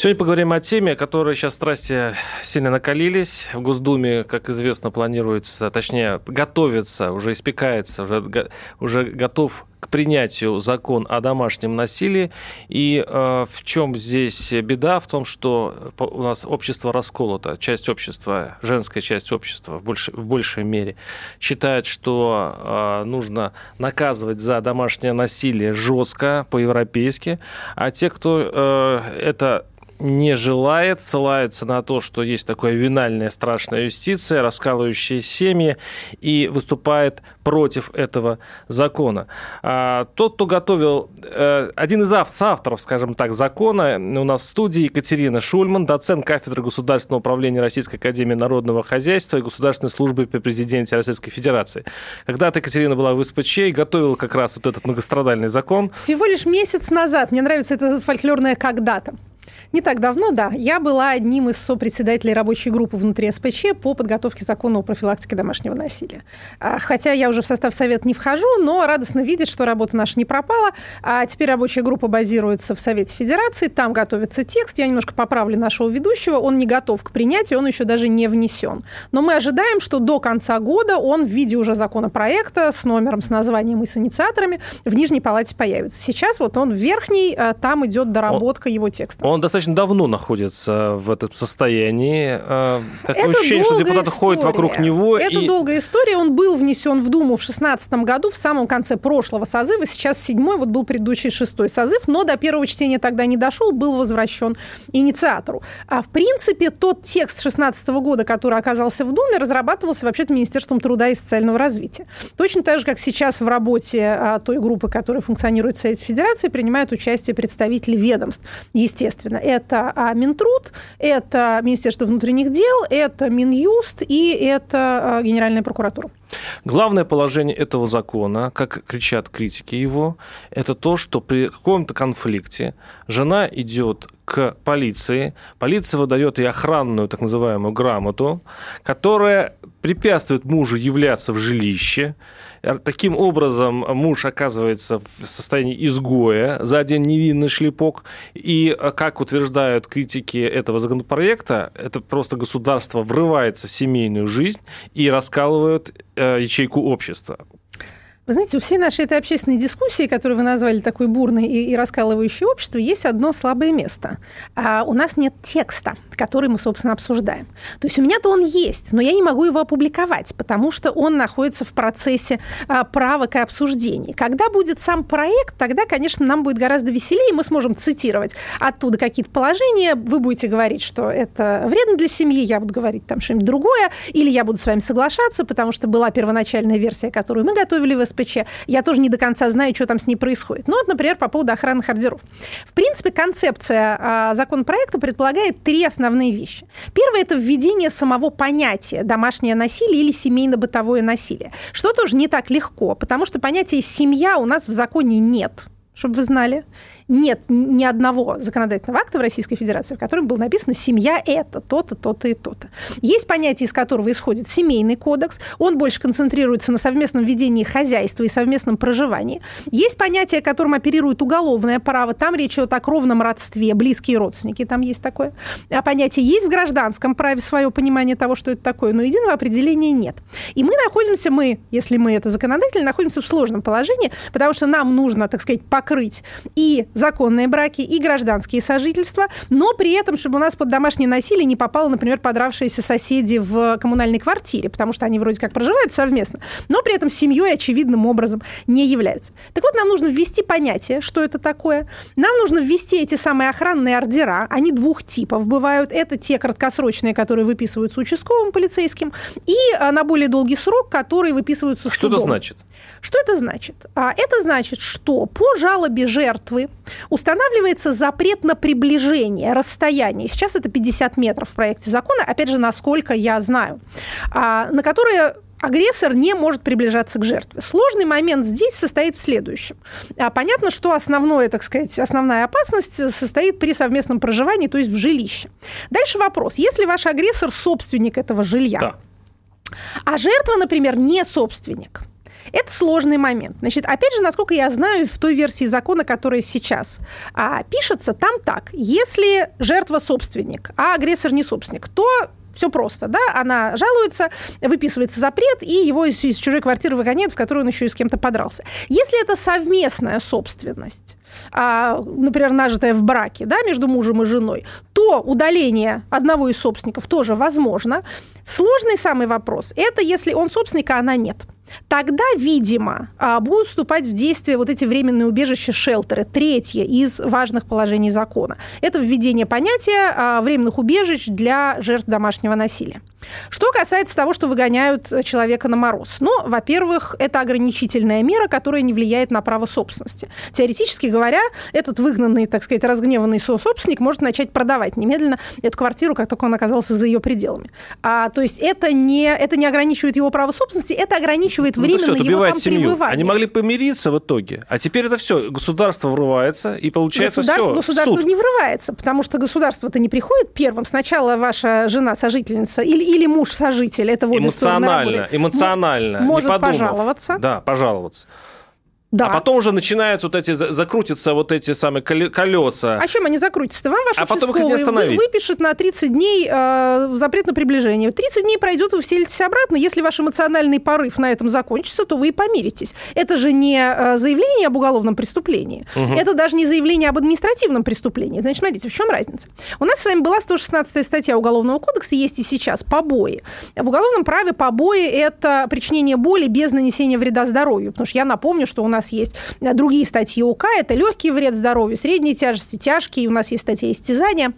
Сегодня поговорим о теме, которой сейчас страсти сильно накалились. В Госдуме, как известно, планируется, точнее, готовится, уже испекается, уже, уже готов к принятию закон о домашнем насилии. И э, в чем здесь беда? В том, что у нас общество расколото. Часть общества, женская часть общества в, больш, в большей мере считает, что э, нужно наказывать за домашнее насилие жестко, по-европейски. А те, кто э, это не желает, ссылается на то, что есть такая винальная страшная юстиция, раскалывающая семьи, и выступает против этого закона. А, тот, кто готовил, э, один из авторов, скажем так, закона, у нас в студии Екатерина Шульман, доцент кафедры государственного управления Российской Академии Народного Хозяйства и Государственной службы при президенте Российской Федерации. Когда-то Екатерина была в СПЧ и готовила как раз вот этот многострадальный закон. Всего лишь месяц назад. Мне нравится это фольклорное «когда-то». Не так давно, да, я была одним из сопредседателей рабочей группы внутри СПЧ по подготовке закона о профилактике домашнего насилия. А, хотя я уже в состав совета не вхожу, но радостно видеть, что работа наша не пропала. А теперь рабочая группа базируется в Совете Федерации, там готовится текст. Я немножко поправлю нашего ведущего, он не готов к принятию, он еще даже не внесен. Но мы ожидаем, что до конца года он в виде уже законопроекта с номером, с названием и с инициаторами в Нижней Палате появится. Сейчас вот он в Верхней, а, там идет доработка он, его текста. Он достаточно достаточно давно находится в этом состоянии. Э, такое это ощущение, что депутаты история. ходят вокруг него. Это и... долгая история. Он был внесен в Думу в 2016 году, в самом конце прошлого созыва. Сейчас седьмой, вот был предыдущий шестой созыв, но до первого чтения тогда не дошел, был возвращен инициатору. А в принципе тот текст 2016 года, который оказался в Думе, разрабатывался вообще-то Министерством труда и социального развития. Точно так же, как сейчас в работе а, той группы, которая функционирует в Совете Федерации, принимают участие представители ведомств, естественно это а, Минтруд, это Министерство внутренних дел, это Минюст и это а, Генеральная прокуратура. Главное положение этого закона, как кричат критики его, это то, что при каком-то конфликте жена идет к полиции, полиция выдает ей охранную так называемую грамоту, которая препятствует мужу являться в жилище, таким образом, муж оказывается в состоянии изгоя за один невинный шлепок. И, э, как утверждают критики этого законопроекта, это просто государство врывается в семейную жизнь и раскалывает э, ячейку общества. Вы знаете, у всей нашей этой общественной дискуссии, которую вы назвали такой бурной и, и раскалывающей общество, есть одно слабое место. А у нас нет текста, который мы, собственно, обсуждаем. То есть у меня-то он есть, но я не могу его опубликовать, потому что он находится в процессе а, правок и обсуждений. Когда будет сам проект, тогда, конечно, нам будет гораздо веселее, мы сможем цитировать оттуда какие-то положения, вы будете говорить, что это вредно для семьи, я буду говорить там что-нибудь другое, или я буду с вами соглашаться, потому что была первоначальная версия, которую мы готовили в СПЧ, я тоже не до конца знаю, что там с ней происходит. Ну вот, например, по поводу охранных ордеров. В принципе, концепция а, законопроекта предполагает три основные вещи. Первое – это введение самого понятия домашнее насилие или семейно-бытовое насилие, что тоже не так легко, потому что понятия «семья» у нас в законе нет, чтобы вы знали нет ни одного законодательного акта в Российской Федерации, в котором было написано «семья – это то-то, то-то и то-то». Есть понятие, из которого исходит семейный кодекс, он больше концентрируется на совместном ведении хозяйства и совместном проживании. Есть понятие, которым оперирует уголовное право, там речь идет о кровном родстве, близкие родственники, там есть такое. А понятие есть в гражданском праве свое понимание того, что это такое, но единого определения нет. И мы находимся, мы, если мы это законодатель, находимся в сложном положении, потому что нам нужно, так сказать, покрыть и законные браки и гражданские сожительства, но при этом, чтобы у нас под домашнее насилие не попало, например, подравшиеся соседи в коммунальной квартире, потому что они вроде как проживают совместно, но при этом семьей очевидным образом не являются. Так вот, нам нужно ввести понятие, что это такое. Нам нужно ввести эти самые охранные ордера. Они двух типов бывают. Это те краткосрочные, которые выписываются участковым полицейским, и а, на более долгий срок, которые выписываются что судом. Что это значит? Что это значит? А, это значит, что по жалобе жертвы устанавливается запрет на приближение, расстояние. Сейчас это 50 метров в проекте закона, опять же, насколько я знаю, а, на которое агрессор не может приближаться к жертве. Сложный момент здесь состоит в следующем. А, понятно, что основное, так сказать, основная опасность состоит при совместном проживании, то есть в жилище. Дальше вопрос. Если ваш агрессор собственник этого жилья, да. а жертва, например, не собственник, это сложный момент. Значит, опять же, насколько я знаю, в той версии закона, которая сейчас а, пишется, там так. Если жертва собственник, а агрессор не собственник, то все просто, да, она жалуется, выписывается запрет, и его из, из чужой квартиры выгоняют, в которую он еще и с кем-то подрался. Если это совместная собственность, а, например, нажитая в браке, да, между мужем и женой, то удаление одного из собственников тоже возможно. Сложный самый вопрос – это если он собственник, а она нет – Тогда, видимо, а, будут вступать в действие вот эти временные убежища шелтеры. Третье из важных положений закона. Это введение понятия а, временных убежищ для жертв домашнего насилия. Что касается того, что выгоняют человека на мороз. Ну, во-первых, это ограничительная мера, которая не влияет на право собственности. Теоретически говоря, этот выгнанный, так сказать, разгневанный собственник может начать продавать немедленно эту квартиру, как только он оказался за ее пределами. А, то есть это не, это не ограничивает его право собственности, это ограничивает ну, временно все, его там семью. пребывание. Они могли помириться в итоге, а теперь это все, государство врывается, и получается государство, все, Государство суд. не врывается, потому что государство-то не приходит первым. Сначала ваша жена-сожительница или или муж-сожитель, это вот эмоционально, эмоционально, может пожаловаться. Да, пожаловаться. Да. А потом уже начинаются вот эти, закрутятся вот эти самые колеса. А чем они закрутятся? Вам ваш а потом их не остановить. выпишет на 30 дней э, запрет на приближение. 30 дней пройдет, вы вселитесь обратно. Если ваш эмоциональный порыв на этом закончится, то вы и помиритесь. Это же не э, заявление об уголовном преступлении. Угу. Это даже не заявление об административном преступлении. Значит, смотрите, в чем разница? У нас с вами была 116 статья Уголовного кодекса, есть и сейчас, побои. В уголовном праве побои – это причинение боли без нанесения вреда здоровью. Потому что я напомню, что у нас нас есть э, другие статьи УК, это легкий вред здоровью, средней тяжести, тяжкий, у нас есть статья истязания.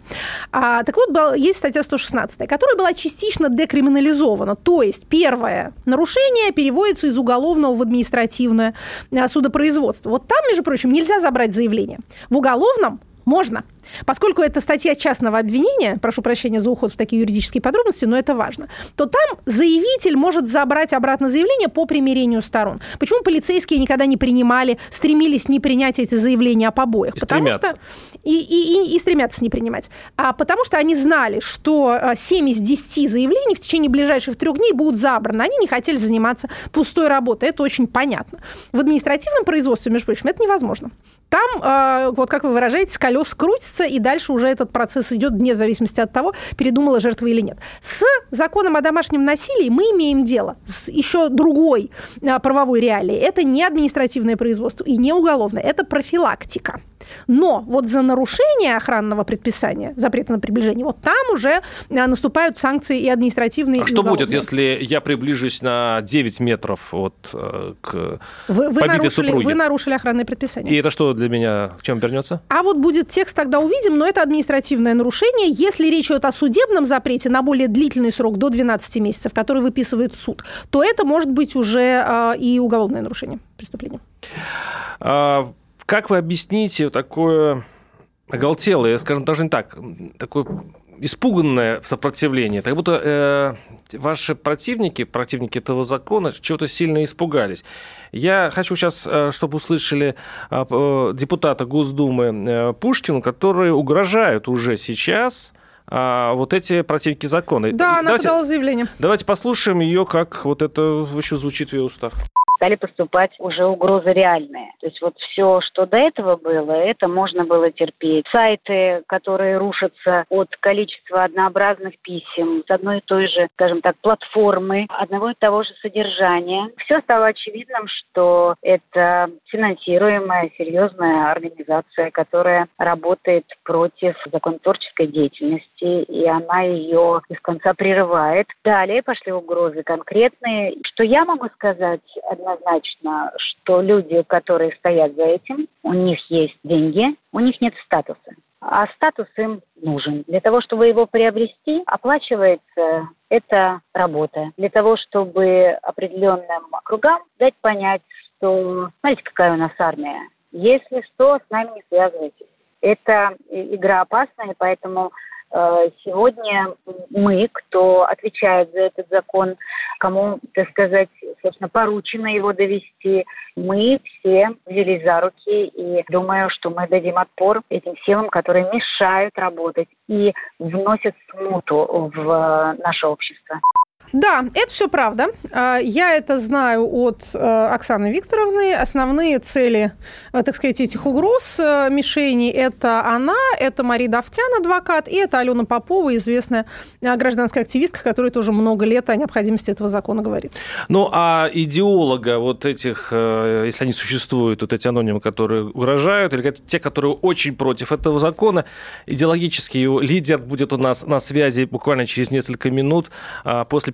А, так вот, есть статья 116, которая была частично декриминализована. То есть первое нарушение переводится из уголовного в административное э, судопроизводство. Вот там, между прочим, нельзя забрать заявление. В уголовном можно. Поскольку это статья частного обвинения, прошу прощения за уход в такие юридические подробности, но это важно, то там заявитель может забрать обратно заявление по примирению сторон. Почему полицейские никогда не принимали, стремились не принять эти заявления о побоях? И потому стремятся. что и, и, и, и стремятся не принимать. А потому что они знали, что 7 из 10 заявлений в течение ближайших трех дней будут забраны. Они не хотели заниматься пустой работой. Это очень понятно. В административном производстве, между прочим, это невозможно. Там, вот как вы выражаетесь, колес крутятся, и дальше уже этот процесс идет вне зависимости от того, передумала жертва или нет. С законом о домашнем насилии мы имеем дело с еще другой а, правовой реалией. Это не административное производство и не уголовное, это профилактика. Но вот за нарушение охранного предписания, запрета на приближение, вот там уже а, наступают санкции и административные. А и что будет, если я приближусь на 9 метров вот, э, к вы, вы побитой нарушили, супруге? Вы нарушили охранное предписание. И это что для меня, в чем вернется? А вот будет текст, тогда увидим, но это административное нарушение. Если речь идет о судебном запрете на более длительный срок, до 12 месяцев, который выписывает суд, то это может быть уже э, и уголовное нарушение, преступление. А, как вы объясните такое оголтелое, скажем, даже не так, такое испуганное сопротивление, как будто э, ваши противники, противники этого закона, чего-то сильно испугались. Я хочу сейчас, э, чтобы услышали э, депутата Госдумы э, Пушкину, которые угрожают уже сейчас вот эти противники закона. Да, она давайте, подала заявление. Давайте послушаем ее, как вот это еще звучит в ее устах стали поступать уже угрозы реальные. То есть вот все, что до этого было, это можно было терпеть. Сайты, которые рушатся от количества однообразных писем с одной и той же, скажем так, платформы, одного и того же содержания. Все стало очевидным, что это финансируемая серьезная организация, которая работает против законотворческой деятельности, и она ее без конца прерывает. Далее пошли угрозы конкретные. Что я могу сказать? Однозначно, что люди, которые стоят за этим, у них есть деньги, у них нет статуса. А статус им нужен. Для того, чтобы его приобрести, оплачивается эта работа. Для того, чтобы определенным кругам дать понять, что смотрите, какая у нас армия. Если что, с нами не связывайтесь. Это игра опасная, поэтому Э, сегодня мы, кто отвечает за этот закон, кому, так сказать, собственно, поручено его довести, мы все взялись за руки и думаю, что мы дадим отпор этим силам, которые мешают работать и вносят смуту в наше общество. Да, это все правда. А, я это знаю от э, Оксаны Викторовны. Основные цели, э, так сказать, этих угроз э, мишени – это она, это Мария Давтян, адвокат, и это Алена Попова, известная гражданская активистка, которая тоже много лет о необходимости этого закона говорит. Ну, а идеолога вот этих, если они существуют, вот эти анонимы, которые угрожают, или те, которые очень против этого закона, идеологический лидер будет у нас на связи буквально через несколько минут а, после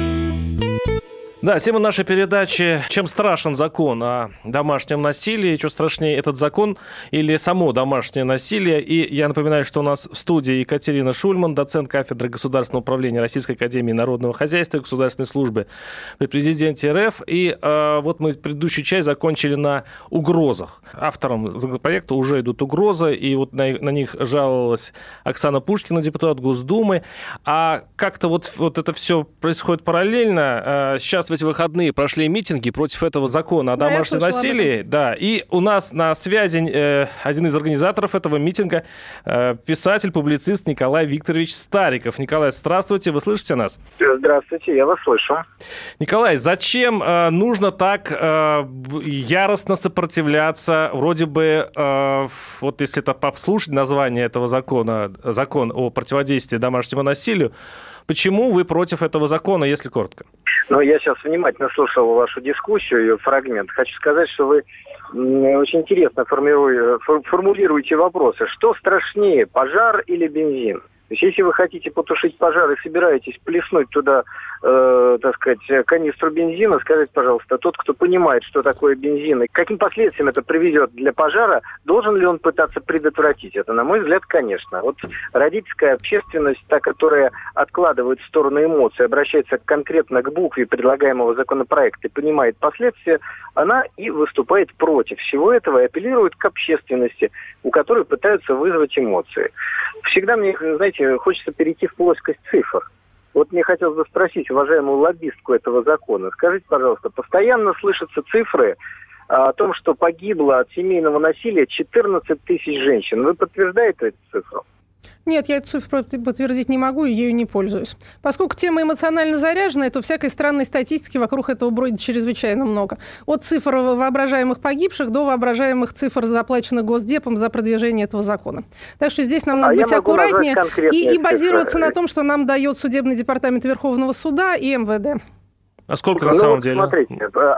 Да, тема нашей передачи «Чем страшен закон о домашнем насилии?» Что страшнее, этот закон или само домашнее насилие? И я напоминаю, что у нас в студии Екатерина Шульман, доцент кафедры государственного управления Российской Академии Народного Хозяйства и Государственной службы при президенте РФ. И э, вот мы предыдущую часть закончили на угрозах. Авторам законопроекта уже идут угрозы, и вот на, на них жаловалась Оксана Пушкина, депутат Госдумы. А как-то вот, вот это все происходит параллельно. Э, сейчас в эти выходные прошли митинги против этого закона о домашнем да, насилии. Да, и у нас на связи э, один из организаторов этого митинга, э, писатель, публицист Николай Викторович Стариков. Николай, здравствуйте, вы слышите нас? Здравствуйте, я вас слышу. Николай, зачем э, нужно так э, яростно сопротивляться? Вроде бы, э, вот если это послушать название этого закона, закон о противодействии домашнему насилию, Почему вы против этого закона, если коротко? Ну, я сейчас внимательно слушал вашу дискуссию, и фрагмент. Хочу сказать, что вы очень интересно формулируете вопросы. Что страшнее, пожар или бензин? То есть, если вы хотите потушить пожар и собираетесь плеснуть туда, э, так сказать, канистру бензина, скажите, пожалуйста, тот, кто понимает, что такое бензин и каким последствиям это приведет для пожара, должен ли он пытаться предотвратить это? На мой взгляд, конечно. Вот родительская общественность, та, которая откладывает в сторону эмоций, обращается конкретно к букве предлагаемого законопроекта и понимает последствия, она и выступает против всего этого и апеллирует к общественности, у которой пытаются вызвать эмоции. Всегда мне, знаете, хочется перейти в плоскость цифр. Вот мне хотелось бы спросить уважаемую лоббистку этого закона. Скажите, пожалуйста, постоянно слышатся цифры а, о том, что погибло от семейного насилия 14 тысяч женщин. Вы подтверждаете эту цифру? Нет, я эту цифру подтвердить не могу и ею не пользуюсь. Поскольку тема эмоционально заряженная, то всякой странной статистики вокруг этого бродит чрезвычайно много. От цифр воображаемых погибших до воображаемых цифр, заплаченных Госдепом за продвижение этого закона. Так что здесь нам а надо а быть аккуратнее и, и базироваться цифры. на том, что нам дает судебный департамент Верховного суда и МВД. А сколько на ну, самом деле? Смотрите, Э,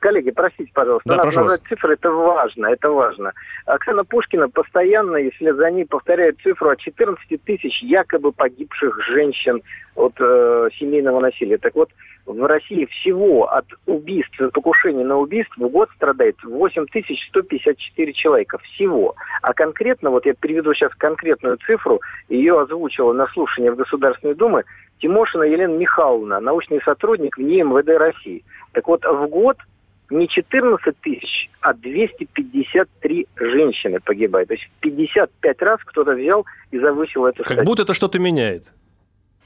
коллеги, простите, пожалуйста, да, надо назвать цифры, это важно, это важно. Оксана Пушкина постоянно, если за ней повторяет цифру о 14 тысяч якобы погибших женщин от э, семейного насилия. Так вот, в России всего от убийств, покушений на убийство в год страдает 8154 человека. Всего. А конкретно, вот я приведу сейчас конкретную цифру, ее озвучила на слушании в Государственной Думе Тимошина Елена Михайловна, научный сотрудник в МВД России. Так вот, в год не 14 тысяч, а 253 женщины погибают. То есть в 55 раз кто-то взял и завысил эту Как статью. будто это что-то меняет.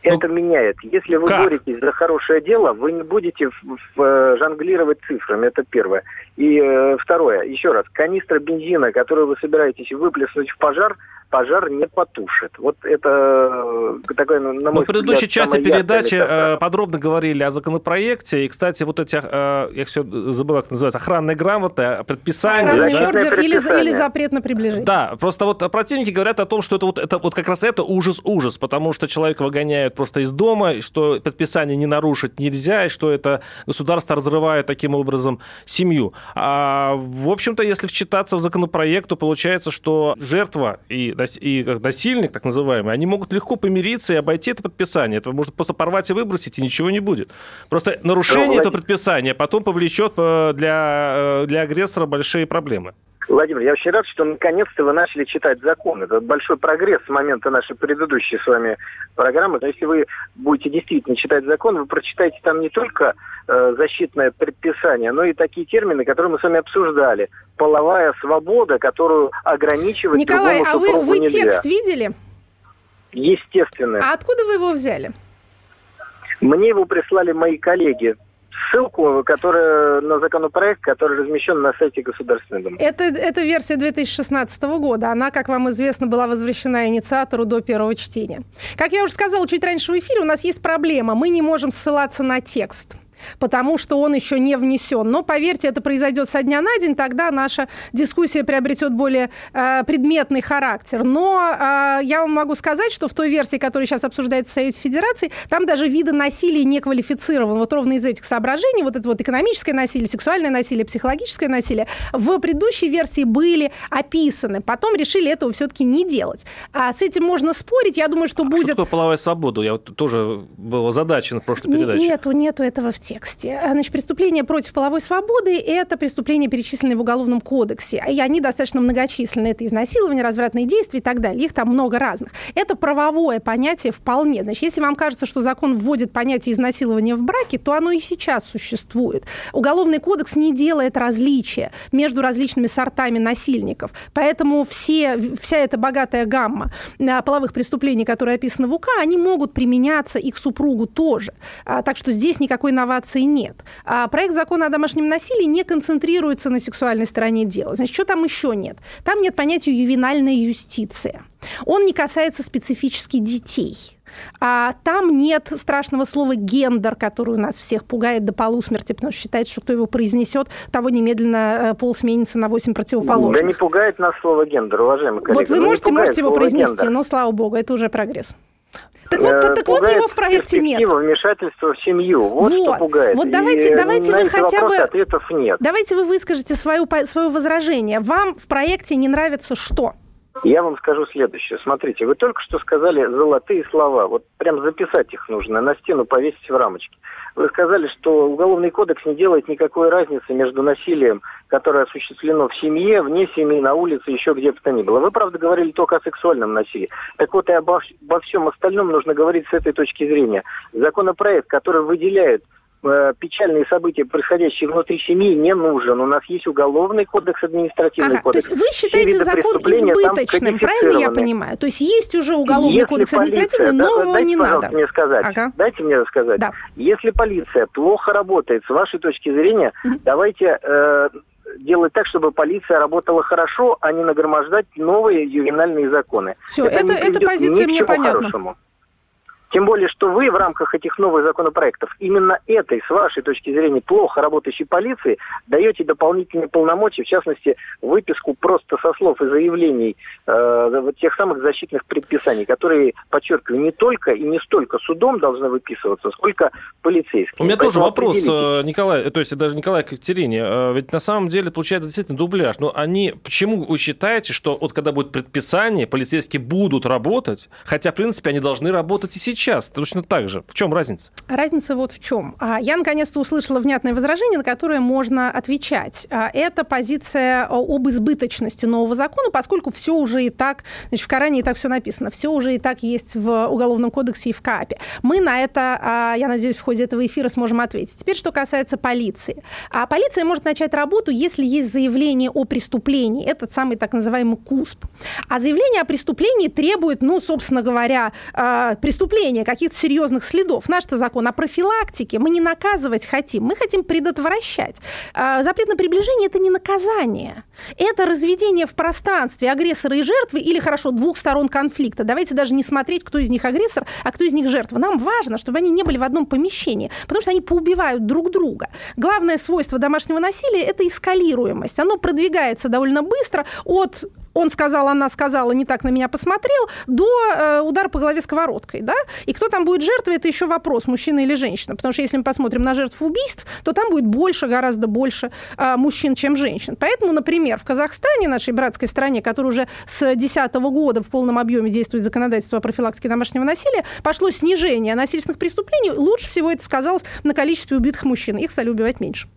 Это ну, меняет. Если вы как? боретесь за хорошее дело, вы не будете в, в, э, жонглировать цифрами, это первое. И э, второе, еще раз, канистра бензина, которую вы собираетесь выплеснуть в пожар, пожар не потушит. Вот это э, такое, на мой Мы в предыдущей части передачи. Э, подробно говорили о законопроекте. И, кстати, вот эти, э, я все забыл, как называется, охранные грамоты, предписания. Охранный да? ордер или, или запрет на приближение. Да, просто вот противники говорят о том, что это вот, это вот как раз это ужас-ужас, потому что человека выгоняют просто из дома, и что предписание не нарушить нельзя, и что это государство разрывает таким образом семью. А, в общем-то, если вчитаться в законопроект, то получается, что жертва и и насильник, так называемый, они могут легко помириться и обойти это подписание. Это можно просто порвать и выбросить, и ничего не будет. Просто нарушение этого предписания потом повлечет э, для, э, для агрессора большие проблемы. Владимир, я очень рад, что наконец-то вы начали читать закон. Это большой прогресс с момента нашей предыдущей с вами программы. Но если вы будете действительно читать закон, вы прочитаете там не только э, защитное предписание, но и такие термины, которые мы с вами обсуждали. Половая свобода, которую ограничивать Николай, а вы, вы нельзя. текст видели? Естественно. А откуда вы его взяли? Мне его прислали мои коллеги ссылку, которая на законопроект, который размещен на сайте Государственной Думы. Это, это версия 2016 года. Она, как вам известно, была возвращена инициатору до первого чтения. Как я уже сказала чуть раньше в эфире, у нас есть проблема. Мы не можем ссылаться на текст потому что он еще не внесен. Но поверьте, это произойдет со дня на день, тогда наша дискуссия приобретет более э, предметный характер. Но э, я вам могу сказать, что в той версии, которая сейчас обсуждается в Совете Федерации, там даже виды насилия не квалифицированы. Вот ровно из этих соображений, вот это вот экономическое насилие, сексуальное насилие, психологическое насилие, в предыдущей версии были описаны. Потом решили этого все-таки не делать. А с этим можно спорить. Я думаю, что а будет... Что такое половая свобода? Я вот тоже была задача на прошлой передаче. Нету, нету этого в тексте тексте. Значит, преступления против половой свободы – это преступления, перечисленные в Уголовном кодексе. И они достаточно многочисленны. Это изнасилование, развратные действия и так далее. Их там много разных. Это правовое понятие вполне. Значит, если вам кажется, что закон вводит понятие изнасилования в браке, то оно и сейчас существует. Уголовный кодекс не делает различия между различными сортами насильников. Поэтому все, вся эта богатая гамма а, половых преступлений, которые описаны в УК, они могут применяться и к супругу тоже. А, так что здесь никакой новации информации нет. А проект закона о домашнем насилии не концентрируется на сексуальной стороне дела. Значит, что там еще нет? Там нет понятия ювенальная юстиция. Он не касается специфически детей. А там нет страшного слова гендер, который у нас всех пугает до полусмерти, потому что считается, что кто его произнесет, того немедленно э, пол сменится на 8 противоположных. Да не пугает нас слово гендер, уважаемый коллега. Вот вы ну, можете, можете его произнести, гендер. но слава богу, это уже прогресс. Так вот, э, так вот его в проекте нет. вмешательства в семью. Вот, вот что пугает. Вот давайте, и давайте вы хотя бы... ответов нет. Давайте вы выскажете свое, свое возражение. Вам в проекте не нравится что? Я вам скажу следующее. Смотрите, вы только что сказали золотые слова. Вот прям записать их нужно, на стену повесить в рамочке. Вы сказали, что Уголовный кодекс не делает никакой разницы между насилием, которое осуществлено в семье, вне семьи, на улице, еще где бы то ни было. Вы, правда, говорили только о сексуальном насилии. Так вот, и обо, обо всем остальном нужно говорить с этой точки зрения. Законопроект, который выделяет Э, печальные события, происходящие внутри семьи, не нужен. У нас есть уголовный кодекс, административный ага, кодекс. То есть вы считаете закон избыточным, правильно я понимаю? То есть есть уже уголовный Если кодекс полиция, административный, да, нового дайте, не надо. мне сказать. Ага. Дайте мне сказать. Да. Если полиция плохо работает, с вашей точки зрения, угу. давайте э, делать так, чтобы полиция работала хорошо, а не нагромождать новые ювенальные законы. Все, это, это, эта позиция мне понятна. Хорошему. Тем более, что вы в рамках этих новых законопроектов именно этой, с вашей точки зрения, плохо работающей полиции даете дополнительные полномочия, в частности, выписку просто со слов и заявлений э, тех самых защитных предписаний, которые, подчеркиваю, не только и не столько судом должны выписываться, сколько полицейским. У меня Поэтому тоже вопрос, э, Николай, то есть даже Николай Катерине, э, ведь на самом деле получается действительно дубляж, но они, почему вы считаете, что вот когда будет предписание, полицейские будут работать, хотя, в принципе, они должны работать и сейчас? Сейчас точно так же. В чем разница? Разница вот в чем. А, я наконец-то услышала внятное возражение, на которое можно отвечать. А, это позиция об избыточности нового закона, поскольку все уже и так, значит, в Коране и так все написано, все уже и так есть в Уголовном кодексе и в КАПе. Мы на это, а, я надеюсь, в ходе этого эфира сможем ответить. Теперь, что касается полиции. А полиция может начать работу, если есть заявление о преступлении, этот самый так называемый КУСП. А заявление о преступлении требует, ну, собственно говоря, преступления имения каких-то серьезных следов. Наш-то закон о профилактике. Мы не наказывать хотим, мы хотим предотвращать. А, запрет на приближение – это не наказание. Это разведение в пространстве агрессора и жертвы или, хорошо, двух сторон конфликта. Давайте даже не смотреть, кто из них агрессор, а кто из них жертва. Нам важно, чтобы они не были в одном помещении, потому что они поубивают друг друга. Главное свойство домашнего насилия – это эскалируемость. Оно продвигается довольно быстро от он сказал, она сказала, не так на меня посмотрел, до э, удара по голове сковородкой, да? И кто там будет жертвой, это еще вопрос, мужчина или женщина. Потому что если мы посмотрим на жертв убийств, то там будет больше, гораздо больше э, мужчин, чем женщин. Поэтому, например, в Казахстане, нашей братской стране, которая уже с 2010 года в полном объеме действует законодательство о профилактике домашнего насилия, пошло снижение насильственных преступлений. Лучше всего это сказалось на количестве убитых мужчин. Их стали убивать меньше.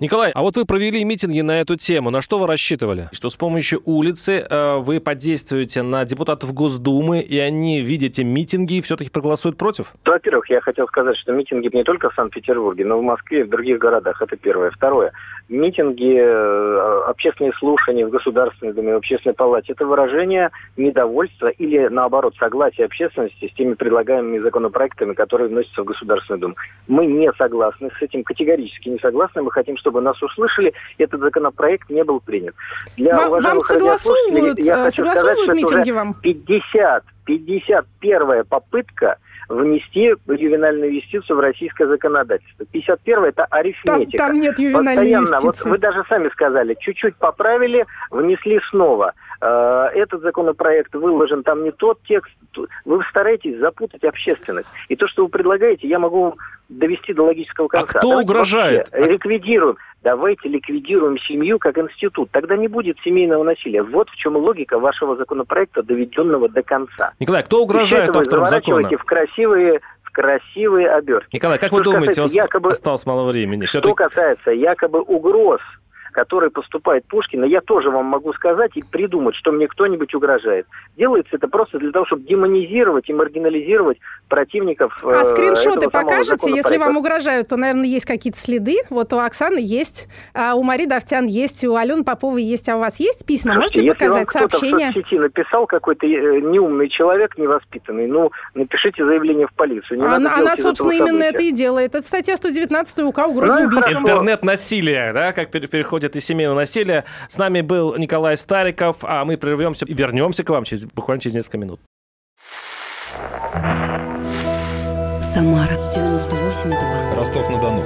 Николай, а вот вы провели митинги на эту тему. На что вы рассчитывали? Что с помощью улицы э, вы подействуете на депутатов Госдумы, и они, видя эти митинги, все-таки проголосуют против? Во-первых, я хотел сказать, что митинги не только в Санкт-Петербурге, но и в Москве и в других городах. Это первое. Второе. Митинги, э, общественные слушания в Государственной Думе, в Общественной Палате – это выражение недовольства или, наоборот, согласия общественности с теми предлагаемыми законопроектами, которые вносятся в Государственную Думу. Мы не согласны с этим, категорически не согласны. Мы хотим, чтобы нас услышали, и этот законопроект не был принят. Для вам, вам согласовывают, я хочу согласовывают сказать, митинги вам? 50, 51 попытка внести ювенальную юстицию в российское законодательство. 51 это арифметика. Там, там нет ювенальной Постоянно. юстиции. Вот вы даже сами сказали, чуть-чуть поправили, внесли снова. Э, этот законопроект выложен, там не тот текст. Вы стараетесь запутать общественность. И то, что вы предлагаете, я могу довести до логического конца. А кто Давайте угрожает? Ликвидируем. Давайте ликвидируем семью как институт. Тогда не будет семейного насилия. Вот в чем логика вашего законопроекта, доведенного до конца. Николай, кто угрожает вы авторам закона? в красивые красивые обертки. Николай, как вы Что думаете, у вас касается якобы- осталось мало времени? Что касается якобы угроз, которые поступает Пушкина, я тоже вам могу сказать и придумать, что мне кто-нибудь угрожает. Делается это просто для того, чтобы демонизировать и маргинализировать противников А э, скриншоты покажете? Если вам угрожают, то, наверное, есть какие-то следы. Вот у Оксаны есть, а у Марии Давтян есть, у Алены Поповой есть, а у вас есть письма? Слушайте, Можете если вам показать кто-то сообщения? в соцсети написал какой-то э, неумный человек, невоспитанный, ну, напишите заявление в полицию. Не надо Она, она, этого собственно, именно события. это и делает. Это статья 119 УК угроза Ну, хорошо. Интернет-насилие, да, как пере- переходит из семейного насилия. С нами был Николай Стариков, а мы прервемся и вернемся к вам через, буквально через несколько минут. Самара 98,2. Ростов-на-Дону.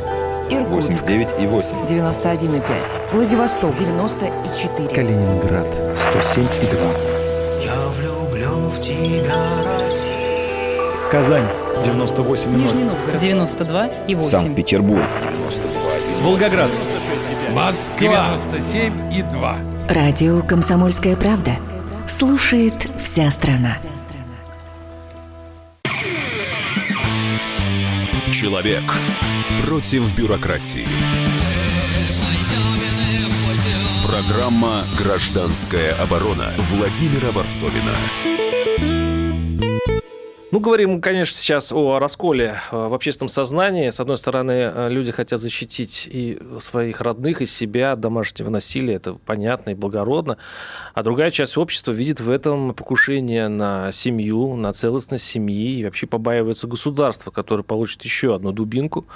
Иркутск 89 и 8. 91,5. Владивосток. 94. Калининград. 107 и 2. Я влюблен в тебя, Россия. Казань. 98 и 0. Нижний Новгород 92 и 8. Санкт-Петербург. Волгоград. Москва. Радио «Комсомольская правда». Слушает вся страна. Человек против бюрократии. Программа «Гражданская оборона» Владимира Варсовина. Ну, говорим, конечно, сейчас о расколе э, в общественном сознании. С одной стороны, э, люди хотят защитить и своих родных, и себя от домашнего насилия. Это понятно и благородно. А другая часть общества видит в этом покушение на семью, на целостность семьи и вообще побаивается государства, которое получит еще одну дубинку.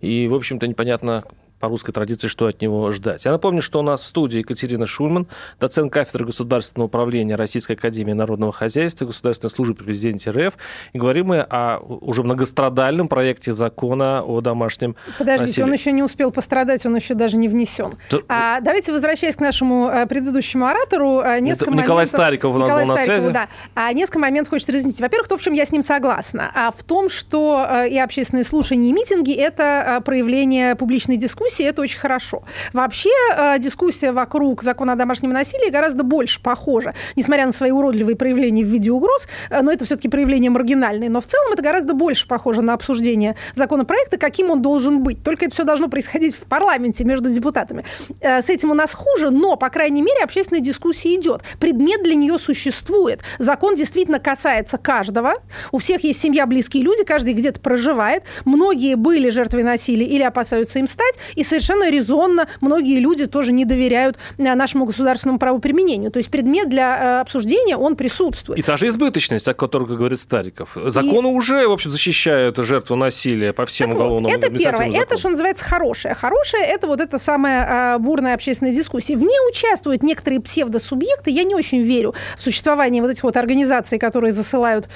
И, в общем-то, непонятно, по русской традиции, что от него ждать. Я напомню, что у нас в студии Екатерина Шульман, доцент кафедры государственного управления Российской Академии Народного Хозяйства, Государственной службы при президенте РФ. И говорим мы о уже многострадальном проекте закона о домашнем Подождите, насилии. он еще не успел пострадать, он еще даже не внесен. То- А, давайте, возвращаясь к нашему э, предыдущему оратору, э, несколько Николай моментов... Стариков у нас Николай был на Старикову, связи. да. А несколько моментов хочется разъяснить. Во-первых, то, в чем я с ним согласна. А в том, что э, и общественные слушания, и митинги – это проявление публичной дискуссии, это очень хорошо. Вообще э, дискуссия вокруг закона о домашнем насилии гораздо больше похожа, несмотря на свои уродливые проявления в виде угроз, э, но это все-таки проявления маргинальные. Но в целом это гораздо больше похоже на обсуждение законопроекта, каким он должен быть. Только это все должно происходить в парламенте между депутатами. Э, С этим у нас хуже, но, по крайней мере, общественная дискуссия идет. Предмет для нее существует. Закон действительно касается каждого. У всех есть семья, близкие люди, каждый где-то проживает. Многие были жертвой насилия или опасаются им стать. И совершенно резонно многие люди тоже не доверяют э, нашему государственному правоприменению. То есть предмет для э, обсуждения, он присутствует. И та же избыточность, о которой говорит Стариков. Законы и... уже, в общем, защищают жертву насилия по всем так уголовным вот, Это первое. Законам. Это, что называется, хорошее. Хорошее – это вот эта самая бурная общественная дискуссия. В ней участвуют некоторые псевдосубъекты. Я не очень верю в существование вот этих вот организаций, которые засылают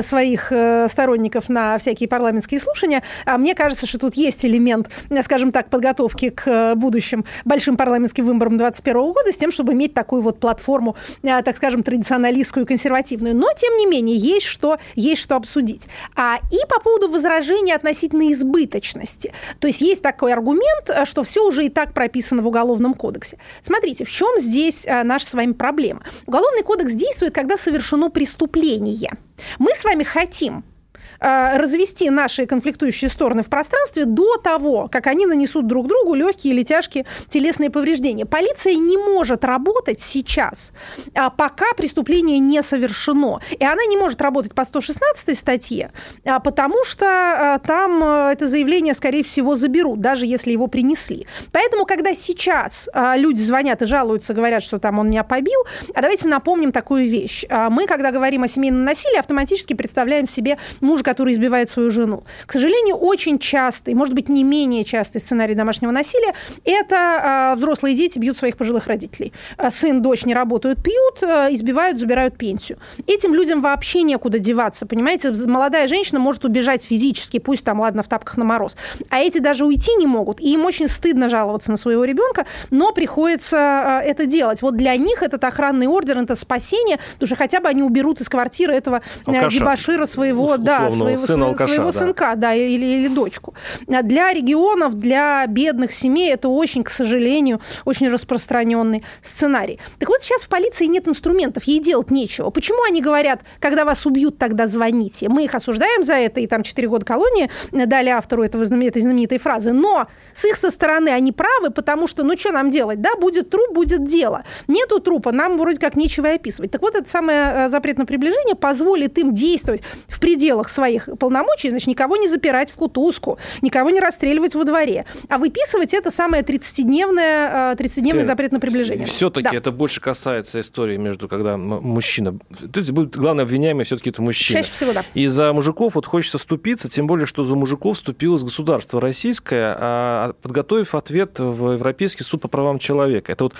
своих сторонников на всякие парламентские слушания. А мне кажется, что тут есть элемент, скажем так, подготовки к будущим большим парламентским выборам 2021 года с тем, чтобы иметь такую вот платформу, э, так скажем, традиционалистскую, консервативную. Но, тем не менее, есть что, есть что обсудить. А, и по поводу возражения относительно избыточности. То есть есть такой аргумент, э, что все уже и так прописано в Уголовном кодексе. Смотрите, в чем здесь э, наша с вами проблема? Уголовный кодекс действует, когда совершено преступление. Мы с вами хотим Э, развести наши конфликтующие стороны в пространстве до того, как они нанесут друг другу легкие или тяжкие телесные повреждения. Полиция не может работать сейчас, а, пока преступление не совершено. И она не может работать по 116 статье, а, потому что а, там э, это заявление, скорее всего, заберут, даже если его принесли. Поэтому, когда сейчас люди звонят и жалуются, говорят, что там он меня побил, а давайте напомним такую вещь. Мы, когда говорим о семейном насилии, автоматически представляем себе мужа, который избивает свою жену. К сожалению, очень частый, может быть, не менее частый сценарий домашнего насилия – это э, взрослые дети бьют своих пожилых родителей. А сын, дочь не работают, пьют, э, избивают, забирают пенсию. Этим людям вообще некуда деваться, понимаете? Молодая женщина может убежать физически, пусть там, ладно, в тапках на мороз. А эти даже уйти не могут. И им очень стыдно жаловаться на своего ребенка, но приходится это делать. Вот для них этот охранный ордер – это спасение, потому что хотя бы они уберут из квартиры этого э, дебашира своего, да, своего, сына алкаша, своего да. сынка, да, или, или дочку. А для регионов, для бедных семей это очень, к сожалению, очень распространенный сценарий. Так вот, сейчас в полиции нет инструментов, ей делать нечего. Почему они говорят, когда вас убьют, тогда звоните? Мы их осуждаем за это, и там 4 года колонии дали автору этого, этой знаменитой фразы. Но с их со стороны они правы, потому что, ну что нам делать? Да, будет труп, будет дело. Нету трупа, нам вроде как нечего и описывать. Так вот, это самое э, запрет на приближение позволит им действовать в пределах своих своих полномочий, значит, никого не запирать в кутузку, никого не расстреливать во дворе, а выписывать это самое 30-дневное, 30-дневный э, запрет на приближение. Все-таки да. это больше касается истории между, когда мужчина... То есть будет главное обвиняемый все-таки это мужчина. Чаще всего, да. И за мужиков вот хочется ступиться, тем более, что за мужиков вступилось государство российское, а подготовив ответ в Европейский суд по правам человека. Это вот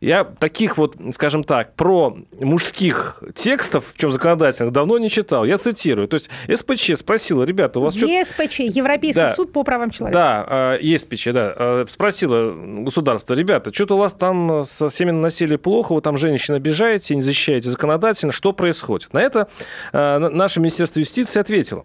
я таких вот, скажем так, про мужских текстов, в чем законодательных, давно не читал. Я цитирую. То есть СПЧ спросила, ребята, у вас что... ЕСПЧ, Европейский да, суд по правам человека. Да, а, ЕСПЧ, да. А, спросила государство, ребята, что-то у вас там с семейным насилием плохо, вы там женщин обижаете, не защищаете законодательно, что происходит? На это а, наше Министерство юстиции ответило.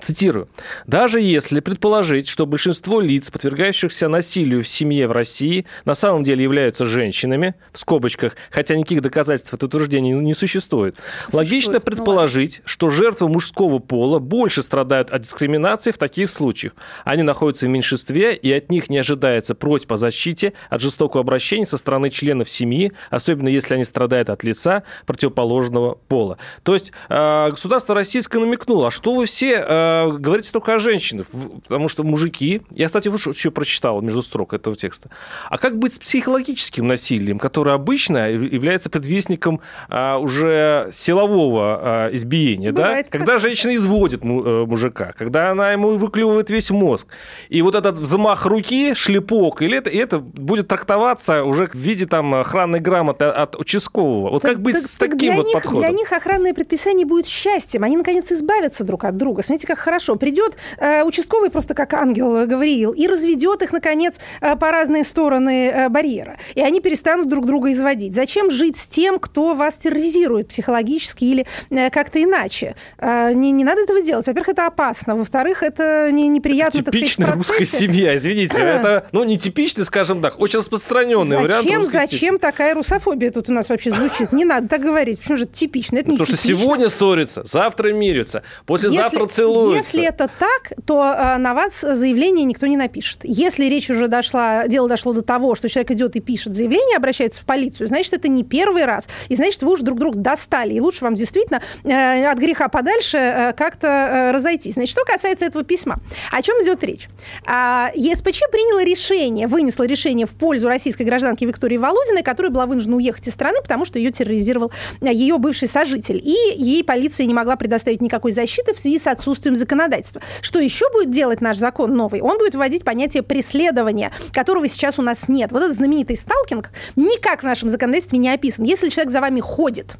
Цитирую. «Даже если предположить, что большинство лиц, подвергающихся насилию в семье в России, на самом деле являются женщинами, в скобочках, хотя никаких доказательств этого утверждения не существует, существует логично ну предположить, ну, что жертвы мужского пола больше страдают от дискриминации в таких случаях. Они находятся в меньшинстве, и от них не ожидается просьб о защите от жестокого обращения со стороны членов семьи, особенно если они страдают от лица противоположного пола». То есть а, государство российское намекнуло, а что вы все а, Э, говорите только о женщинах, потому что мужики... Я, кстати, вот еще прочитал между строк этого текста. А как быть с психологическим насилием, которое обычно является предвестником а, уже силового а, избиения, Бывает, да? Когда женщина изводит э, мужика, когда она ему выклевывает весь мозг. И вот этот взмах руки, шлепок, или это, и это будет трактоваться уже в виде там охранной грамоты от участкового. Вот так, как быть так, с таким вот них, подходом? Для них охранное предписание будет счастьем. Они, наконец, избавятся друг от друга. Смотрите, как хорошо. Придет э, участковый просто как ангел э, Гавриил и разведет их, наконец, э, по разные стороны э, барьера. И они перестанут друг друга изводить. Зачем жить с тем, кто вас терроризирует психологически или э, как-то иначе? Э, не, не надо этого делать. Во-первых, это опасно. Во-вторых, это не, неприятно, это Типичная так сказать, русская семья, извините. это, ну, не типичный, скажем так, очень распространенный зачем, вариант Зачем, такая русофобия тут у нас вообще звучит? Не надо так говорить. Почему же это типично? Это ну, не Потому типично. что сегодня ссорятся, завтра мирятся, послезавтра целуются становится. Если это так, то э, на вас заявление никто не напишет. Если речь уже дошла, дело дошло до того, что человек идет и пишет заявление, обращается в полицию, значит, это не первый раз. И значит, вы уже друг друга достали. И лучше вам действительно э, от греха подальше э, как-то э, разойтись. Значит, что касается этого письма. О чем идет речь? А, ЕСПЧ приняла решение, вынесла решение в пользу российской гражданки Виктории Володиной, которая была вынуждена уехать из страны, потому что ее терроризировал ее бывший сожитель. И ей полиция не могла предоставить никакой защиты в связи с отсутствием законодательства. Что еще будет делать наш закон новый? Он будет вводить понятие преследования, которого сейчас у нас нет. Вот этот знаменитый сталкинг никак в нашем законодательстве не описан. Если человек за вами ходит,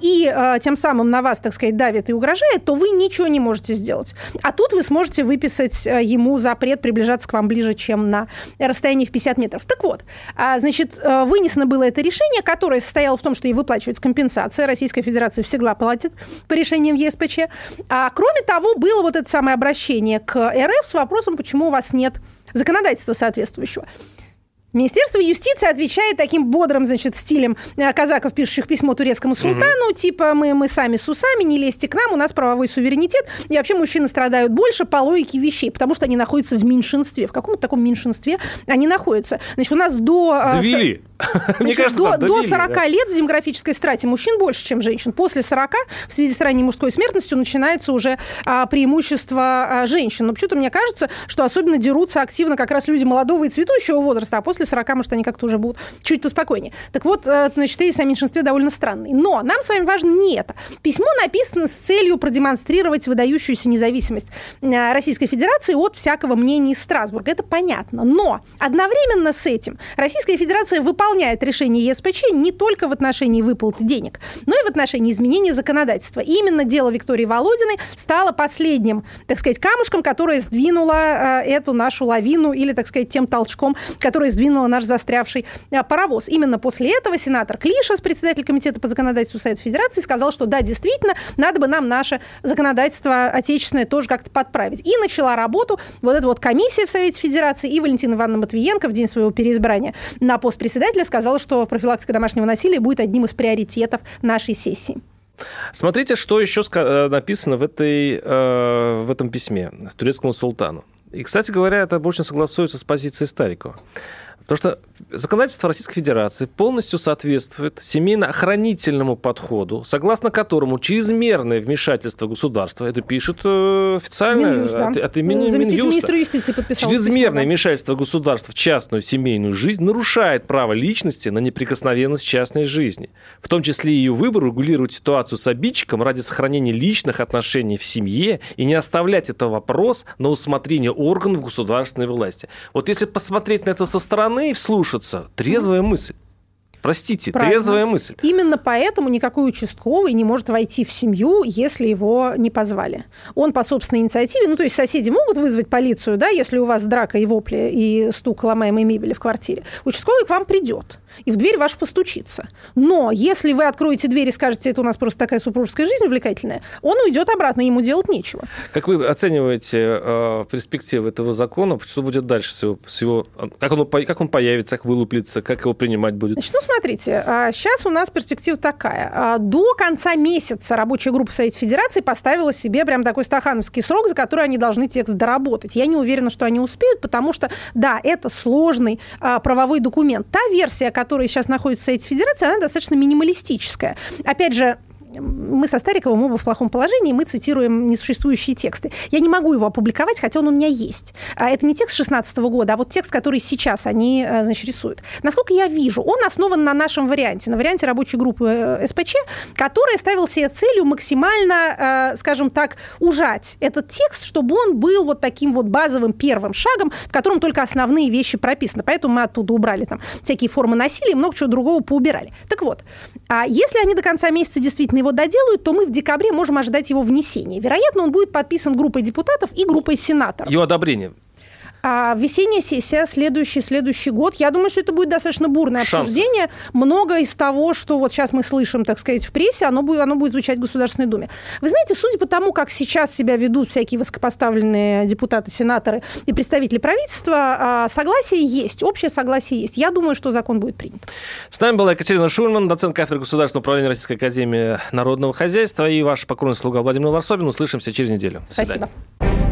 и а, тем самым на вас, так сказать, давит и угрожает, то вы ничего не можете сделать. А тут вы сможете выписать а, ему запрет приближаться к вам ближе, чем на расстоянии в 50 метров. Так вот, а, значит, а, вынесено было это решение, которое состояло в том, что ей выплачивается компенсация. Российская Федерация всегда платит по решениям ЕСПЧ. А кроме того, было вот это самое обращение к РФ с вопросом, почему у вас нет законодательства соответствующего. Министерство юстиции отвечает таким бодрым, значит, стилем э, казаков, пишущих письмо турецкому султану, угу. типа мы, мы сами с усами, не лезьте к нам, у нас правовой суверенитет, и вообще мужчины страдают больше по логике вещей, потому что они находятся в меньшинстве. В каком-то таком меньшинстве они находятся. Значит, у нас до... Э, Довели. Мне кажется, до, до 40 да. лет в демографической страте мужчин больше, чем женщин. После 40 в связи с ранней мужской смертностью начинается уже а, преимущество а, женщин. Но почему-то мне кажется, что особенно дерутся активно как раз люди молодого и цветущего возраста, а после 40, может, они как-то уже будут чуть поспокойнее. Так вот, э, значит, тезис о меньшинстве довольно странный. Но нам с вами важно не это. Письмо написано с целью продемонстрировать выдающуюся независимость э, Российской Федерации от всякого мнения из Страсбурга. Это понятно. Но одновременно с этим Российская Федерация выполняет выполняет решение ЕСПЧ не только в отношении выплаты денег, но и в отношении изменения законодательства. И именно дело Виктории Володиной стало последним, так сказать, камушком, которое сдвинуло э, эту нашу лавину или, так сказать, тем толчком, который сдвинуло наш застрявший э, паровоз. Именно после этого сенатор Клишес, председатель комитета по законодательству Совета Федерации, сказал, что да, действительно, надо бы нам наше законодательство отечественное тоже как-то подправить. И начала работу вот эта вот комиссия в Совете Федерации и Валентина Ивановна Матвиенко в день своего переизбрания на пост председателя председателя сказала, что профилактика домашнего насилия будет одним из приоритетов нашей сессии. Смотрите, что еще э, написано в, этой, э, в этом письме с турецкому султану. И, кстати говоря, это больше согласуется с позицией Старикова. Потому что законодательство Российской Федерации полностью соответствует семейно-охранительному подходу, согласно которому чрезмерное вмешательство государства, это пишет э, официально Минюст, да. от, от имени Минюста, юстиции подписал чрезмерное вмешательство государства в частную семейную жизнь нарушает право личности на неприкосновенность частной жизни, в том числе ее выбор регулировать ситуацию с обидчиком ради сохранения личных отношений в семье и не оставлять этот вопрос на усмотрение органов государственной власти. Вот если посмотреть на это со стороны и вслушаться, слушаться. Трезвая мысль. Простите, Правильно. трезвая мысль. Именно поэтому никакой участковый не может войти в семью, если его не позвали. Он по собственной инициативе, ну то есть соседи могут вызвать полицию, да, если у вас драка и вопли и стук ломаемой мебели в квартире. Участковый к вам придет и в дверь вашу постучится. Но если вы откроете дверь и скажете, это у нас просто такая супружеская жизнь увлекательная, он уйдет обратно, ему делать нечего. Как вы оцениваете э, перспективы этого закона? Что будет дальше с его... С его как, он, как он появится, как вылуплится, как его принимать будет? Значит, ну, смотрите, сейчас а, у нас перспектива такая. А, до конца месяца рабочая группа Совета Федерации поставила себе прям такой стахановский срок, за который они должны текст доработать. Я не уверена, что они успеют, потому что, да, это сложный а, правовой документ. Та версия, которая сейчас находится Совете Федерации, она достаточно минималистическая. Опять же, мы со Стариковым оба в плохом положении, мы цитируем несуществующие тексты. Я не могу его опубликовать, хотя он у меня есть. А это не текст 16 года, а вот текст, который сейчас они, э, значит, рисуют. Насколько я вижу, он основан на нашем варианте, на варианте рабочей группы э, СПЧ, которая ставила себе целью максимально, э, скажем так, ужать этот текст, чтобы он был вот таким вот базовым первым шагом, в котором только основные вещи прописаны. Поэтому мы оттуда убрали там всякие формы насилия и много чего другого поубирали. Так вот, а если они до конца месяца действительно его доделают, то мы в декабре можем ожидать его внесения. Вероятно, он будет подписан группой депутатов и группой сенаторов. Его одобрение. А весенняя сессия, следующий, следующий год, я думаю, что это будет достаточно бурное Шансы. обсуждение. Много из того, что вот сейчас мы слышим, так сказать, в прессе, оно будет, оно будет звучать в Государственной Думе. Вы знаете, судя по тому, как сейчас себя ведут всякие высокопоставленные депутаты, сенаторы и представители правительства, а, согласие есть, общее согласие есть. Я думаю, что закон будет принят. С нами была Екатерина Шульман, доцент кафедры Государственного управления Российской Академии Народного Хозяйства и ваш покорный слуга Владимир Варсобин. Услышимся через неделю. До Спасибо. свидания.